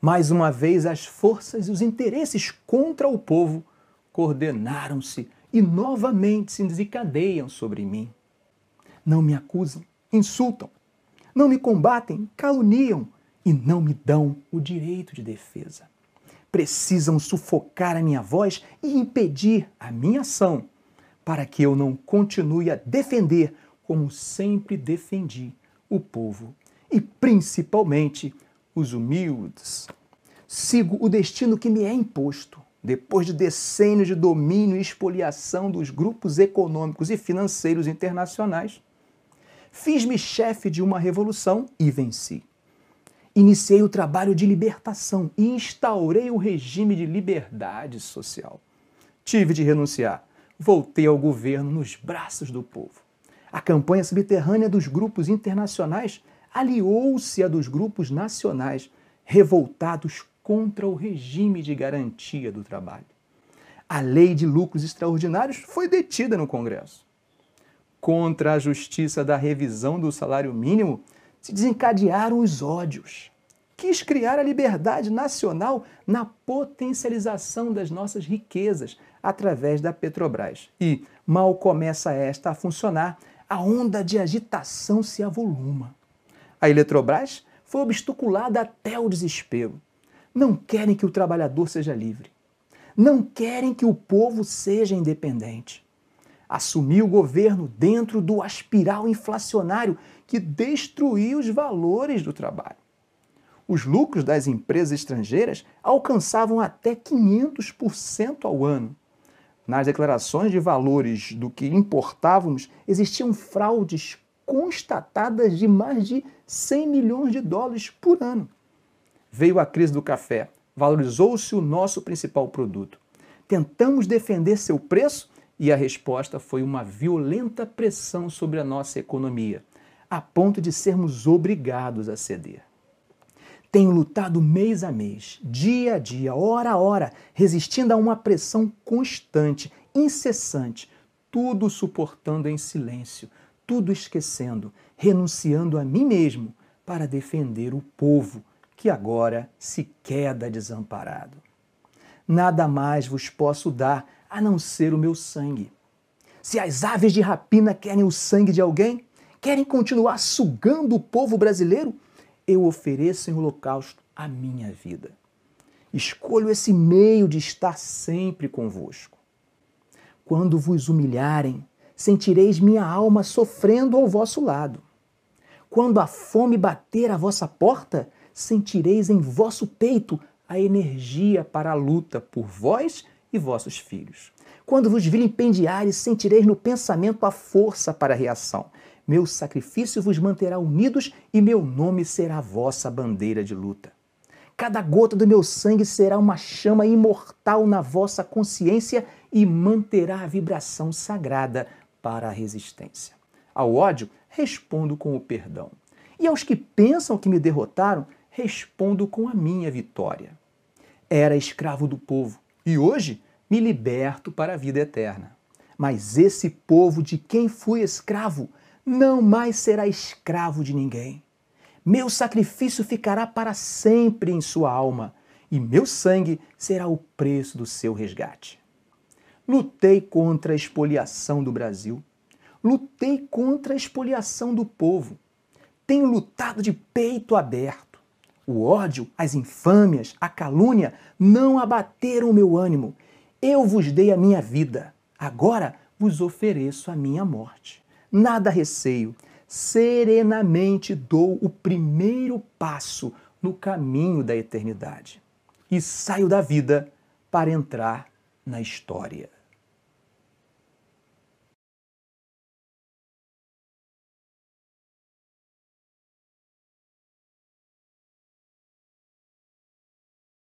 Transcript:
Mais uma vez, as forças e os interesses contra o povo coordenaram-se e novamente se desencadeiam sobre mim. Não me acusam, insultam, não me combatem, caluniam e não me dão o direito de defesa. Precisam sufocar a minha voz e impedir a minha ação, para que eu não continue a defender como sempre defendi o povo e principalmente os humildes. Sigo o destino que me é imposto, depois de decênios de domínio e expoliação dos grupos econômicos e financeiros internacionais. Fiz-me chefe de uma revolução e venci. Iniciei o trabalho de libertação e instaurei o regime de liberdade social. Tive de renunciar. Voltei ao governo nos braços do povo. A campanha subterrânea dos grupos internacionais aliou-se à dos grupos nacionais revoltados contra o regime de garantia do trabalho. A lei de lucros extraordinários foi detida no Congresso. Contra a justiça da revisão do salário mínimo, se desencadearam os ódios. Quis criar a liberdade nacional na potencialização das nossas riquezas através da Petrobras. E, mal começa esta a funcionar, a onda de agitação se avoluma. A Eletrobras foi obstaculada até o desespero. Não querem que o trabalhador seja livre. Não querem que o povo seja independente. Assumiu o governo dentro do aspiral inflacionário que destruiu os valores do trabalho. Os lucros das empresas estrangeiras alcançavam até 500% ao ano. Nas declarações de valores do que importávamos, existiam fraudes constatadas de mais de 100 milhões de dólares por ano. Veio a crise do café, valorizou-se o nosso principal produto. Tentamos defender seu preço e a resposta foi uma violenta pressão sobre a nossa economia, a ponto de sermos obrigados a ceder. Tenho lutado mês a mês, dia a dia, hora a hora, resistindo a uma pressão constante, incessante, tudo suportando em silêncio, tudo esquecendo, renunciando a mim mesmo para defender o povo que agora se queda desamparado. Nada mais vos posso dar a não ser o meu sangue. Se as aves de rapina querem o sangue de alguém, querem continuar sugando o povo brasileiro, eu ofereço em holocausto a minha vida. Escolho esse meio de estar sempre convosco. Quando vos humilharem, sentireis minha alma sofrendo ao vosso lado. Quando a fome bater à vossa porta, sentireis em vosso peito a energia para a luta por vós e vossos filhos. Quando vos vilipendiares, sentireis no pensamento a força para a reação. Meu sacrifício vos manterá unidos e meu nome será vossa bandeira de luta. Cada gota do meu sangue será uma chama imortal na vossa consciência e manterá a vibração sagrada para a resistência. Ao ódio, respondo com o perdão. E aos que pensam que me derrotaram, respondo com a minha vitória. Era escravo do povo e hoje me liberto para a vida eterna. Mas esse povo de quem fui escravo não mais será escravo de ninguém. Meu sacrifício ficará para sempre em sua alma, e meu sangue será o preço do seu resgate. Lutei contra a expoliação do Brasil. Lutei contra a expoliação do povo. Tenho lutado de peito aberto. O ódio, as infâmias, a calúnia não abateram o meu ânimo. Eu vos dei a minha vida. Agora vos ofereço a minha morte nada receio, serenamente dou o primeiro passo no caminho da eternidade e saio da vida para entrar na história.